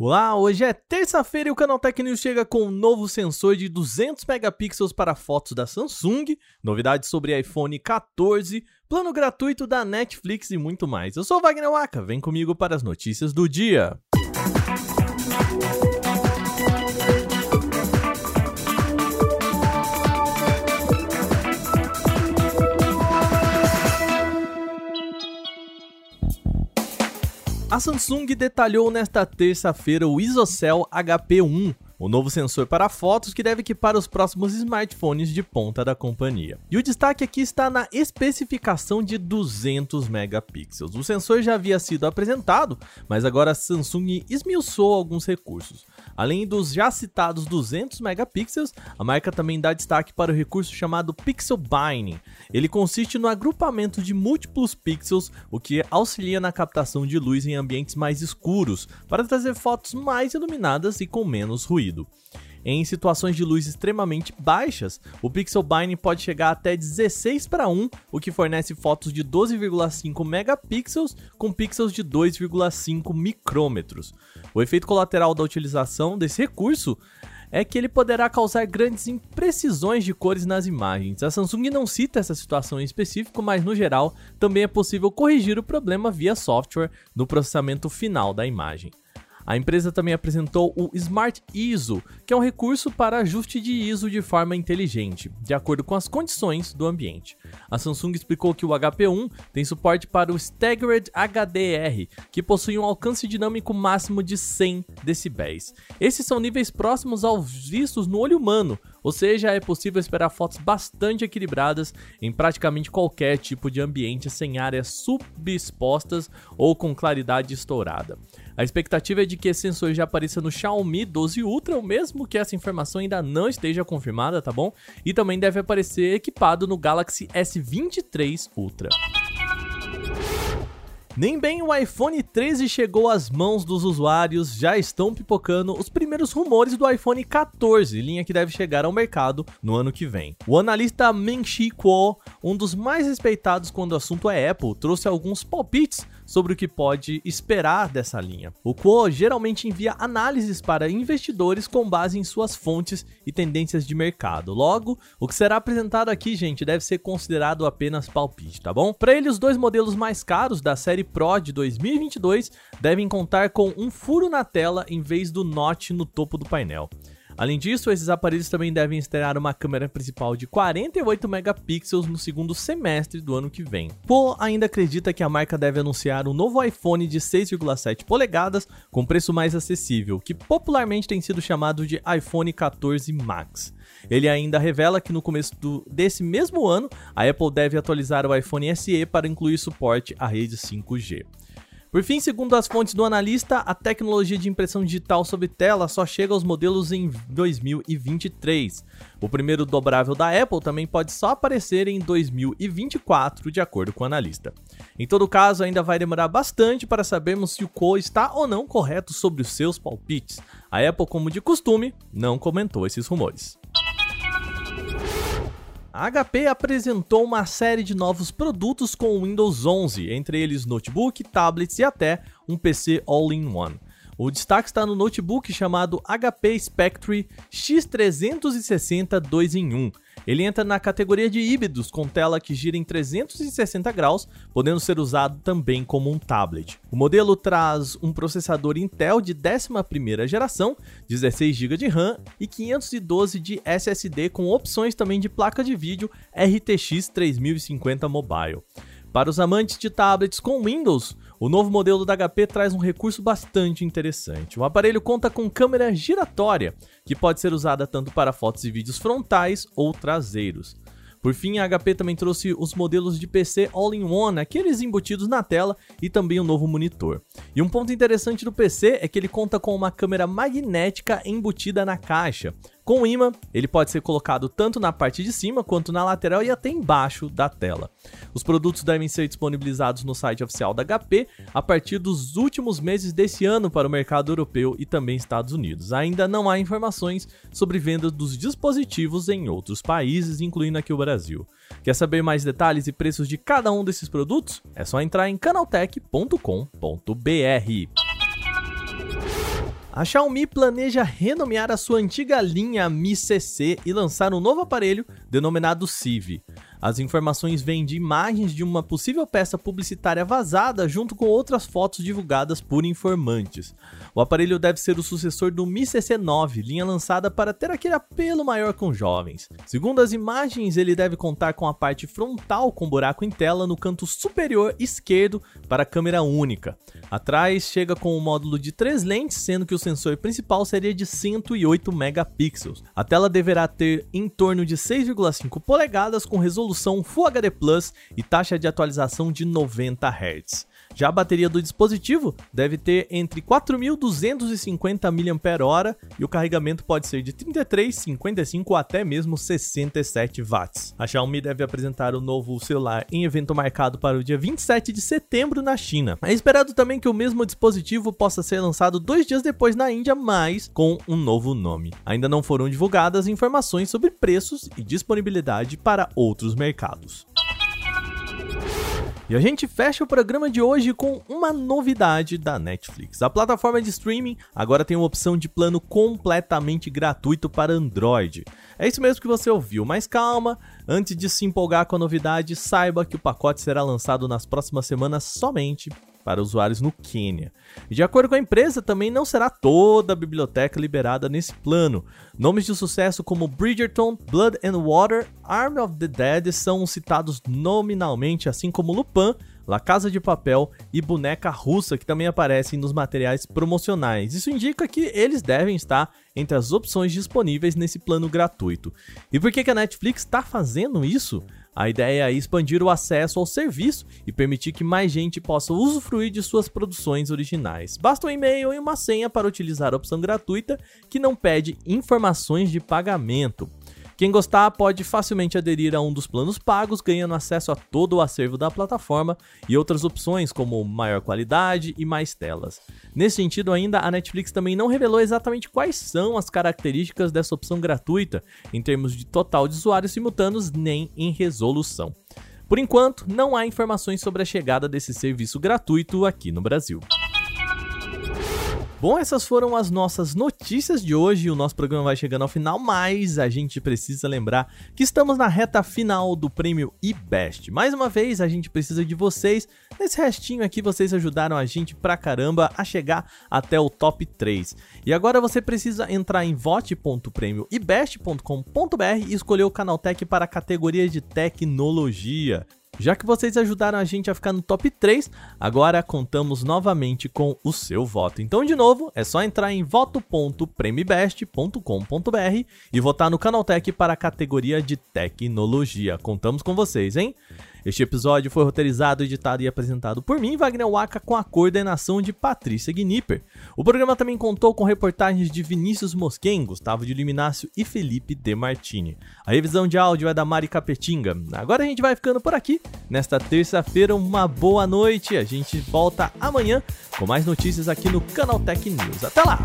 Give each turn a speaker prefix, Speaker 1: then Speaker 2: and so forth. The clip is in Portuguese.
Speaker 1: Olá, hoje é terça-feira e o Canaltech News chega com um novo sensor de 200 megapixels para fotos da Samsung, novidades sobre iPhone 14, plano gratuito da Netflix e muito mais. Eu sou Wagner Waka, vem comigo para as notícias do dia. A Samsung detalhou nesta terça-feira o ISOCELL HP1, o novo sensor para fotos que deve equipar os próximos smartphones de ponta da companhia. E o destaque aqui está na especificação de 200 megapixels. O sensor já havia sido apresentado, mas agora a Samsung esmiuçou alguns recursos. Além dos já citados 200 megapixels, a marca também dá destaque para o recurso chamado Pixel Binding. Ele consiste no agrupamento de múltiplos pixels, o que auxilia na captação de luz em ambientes mais escuros, para trazer fotos mais iluminadas e com menos ruído. Em situações de luz extremamente baixas, o pixel binding pode chegar até 16 para 1, o que fornece fotos de 12,5 megapixels com pixels de 2,5 micrômetros. O efeito colateral da utilização desse recurso é que ele poderá causar grandes imprecisões de cores nas imagens. A Samsung não cita essa situação em específico, mas no geral também é possível corrigir o problema via software no processamento final da imagem. A empresa também apresentou o Smart ISO, que é um recurso para ajuste de ISO de forma inteligente, de acordo com as condições do ambiente. A Samsung explicou que o HP1 tem suporte para o Staggered HDR, que possui um alcance dinâmico máximo de 100 decibéis. Esses são níveis próximos aos vistos no olho humano, ou seja, é possível esperar fotos bastante equilibradas em praticamente qualquer tipo de ambiente sem áreas subexpostas ou com claridade estourada. A expectativa é de que esse sensor já apareça no Xiaomi 12 Ultra, mesmo que essa informação ainda não esteja confirmada, tá bom? E também deve aparecer equipado no Galaxy S23 Ultra. Nem bem o iPhone 13 chegou às mãos dos usuários, já estão pipocando os primeiros rumores do iPhone 14, linha que deve chegar ao mercado no ano que vem. O analista Meng-Chi Kuo, um dos mais respeitados quando o assunto é Apple, trouxe alguns palpites sobre o que pode esperar dessa linha. O Kuo geralmente envia análises para investidores com base em suas fontes e tendências de mercado. Logo, o que será apresentado aqui, gente, deve ser considerado apenas palpite, tá bom? Para ele, os dois modelos mais caros da série Pro de 2022 devem contar com um furo na tela em vez do notch no topo do painel. Além disso, esses aparelhos também devem estrear uma câmera principal de 48 megapixels no segundo semestre do ano que vem. Poe ainda acredita que a marca deve anunciar um novo iPhone de 6,7 polegadas com preço mais acessível, que popularmente tem sido chamado de iPhone 14 Max. Ele ainda revela que no começo do, desse mesmo ano, a Apple deve atualizar o iPhone SE para incluir suporte à rede 5G. Por fim, segundo as fontes do analista, a tecnologia de impressão digital sobre tela só chega aos modelos em 2023. O primeiro dobrável da Apple também pode só aparecer em 2024, de acordo com o analista. Em todo caso, ainda vai demorar bastante para sabermos se o Co está ou não correto sobre os seus palpites. A Apple, como de costume, não comentou esses rumores. A HP apresentou uma série de novos produtos com o Windows 11, entre eles notebook, tablets e até um PC all-in-one. O destaque está no notebook chamado HP Spectre X360 2 em 1. Ele entra na categoria de híbridos com tela que gira em 360 graus, podendo ser usado também como um tablet. O modelo traz um processador Intel de 11ª geração, 16 GB de RAM e 512 de SSD com opções também de placa de vídeo RTX 3050 Mobile. Para os amantes de tablets com Windows, o novo modelo da HP traz um recurso bastante interessante. O aparelho conta com câmera giratória, que pode ser usada tanto para fotos e vídeos frontais ou traseiros. Por fim, a HP também trouxe os modelos de PC All-in-One, aqueles embutidos na tela, e também um novo monitor. E um ponto interessante do PC é que ele conta com uma câmera magnética embutida na caixa, com o imã, ele pode ser colocado tanto na parte de cima quanto na lateral e até embaixo da tela. Os produtos devem ser disponibilizados no site oficial da HP a partir dos últimos meses desse ano para o mercado europeu e também Estados Unidos. Ainda não há informações sobre venda dos dispositivos em outros países, incluindo aqui o Brasil. Quer saber mais detalhes e preços de cada um desses produtos? É só entrar em canaltech.com.br. A Xiaomi planeja renomear a sua antiga linha Mi CC e lançar um novo aparelho denominado Civi. As informações vêm de imagens de uma possível peça publicitária vazada junto com outras fotos divulgadas por informantes. O aparelho deve ser o sucessor do Mi CC9, linha lançada para ter aquele apelo maior com jovens. Segundo as imagens, ele deve contar com a parte frontal com buraco em tela no canto superior esquerdo para câmera única. Atrás chega com um módulo de três lentes, sendo que o sensor principal seria de 108 megapixels. A tela deverá ter em torno de 6,5 polegadas com resolução Full HD Plus e taxa de atualização de 90 Hz. Já a bateria do dispositivo deve ter entre 4.250 mAh e o carregamento pode ser de 33, 55 ou até mesmo 67 watts. A Xiaomi deve apresentar o novo celular em evento marcado para o dia 27 de setembro na China. É esperado também que o mesmo dispositivo possa ser lançado dois dias depois na Índia, mas com um novo nome. Ainda não foram divulgadas informações sobre preços e disponibilidade para outros mercados. E a gente fecha o programa de hoje com uma novidade da Netflix. A plataforma de streaming agora tem uma opção de plano completamente gratuito para Android. É isso mesmo que você ouviu, mas calma, antes de se empolgar com a novidade, saiba que o pacote será lançado nas próximas semanas somente para usuários no Quênia. De acordo com a empresa, também não será toda a biblioteca liberada nesse plano. Nomes de sucesso como Bridgerton, Blood and Water, Army of the Dead são citados nominalmente, assim como Lupin, La Casa de Papel e Boneca Russa, que também aparecem nos materiais promocionais. Isso indica que eles devem estar entre as opções disponíveis nesse plano gratuito. E por que, que a Netflix está fazendo isso? A ideia é expandir o acesso ao serviço e permitir que mais gente possa usufruir de suas produções originais. Basta um e-mail e uma senha para utilizar a opção gratuita que não pede informações de pagamento. Quem gostar pode facilmente aderir a um dos planos pagos, ganhando acesso a todo o acervo da plataforma e outras opções como maior qualidade e mais telas. Nesse sentido, ainda a Netflix também não revelou exatamente quais são as características dessa opção gratuita em termos de total de usuários simultâneos nem em resolução. Por enquanto, não há informações sobre a chegada desse serviço gratuito aqui no Brasil. Bom, essas foram as nossas notícias de hoje. O nosso programa vai chegando ao final, mas a gente precisa lembrar que estamos na reta final do prêmio eBest. Mais uma vez, a gente precisa de vocês. Nesse restinho aqui, vocês ajudaram a gente pra caramba a chegar até o top 3. E agora você precisa entrar em vote.prêmioibest.com.br e escolher o Canaltech para a categoria de tecnologia. Já que vocês ajudaram a gente a ficar no top 3, agora contamos novamente com o seu voto. Então, de novo, é só entrar em voto.premibest.com.br e votar no Canaltech para a categoria de tecnologia. Contamos com vocês, hein? Este episódio foi roteirizado, editado e apresentado por mim, Wagner Waka, com a coordenação de Patrícia Gnipper. O programa também contou com reportagens de Vinícius Mosquen, Gustavo de Liminácio e Felipe De Martini. A revisão de áudio é da Mari Capetinga. Agora a gente vai ficando por aqui. Nesta terça-feira, uma boa noite. A gente volta amanhã com mais notícias aqui no Canal Tech News. Até lá!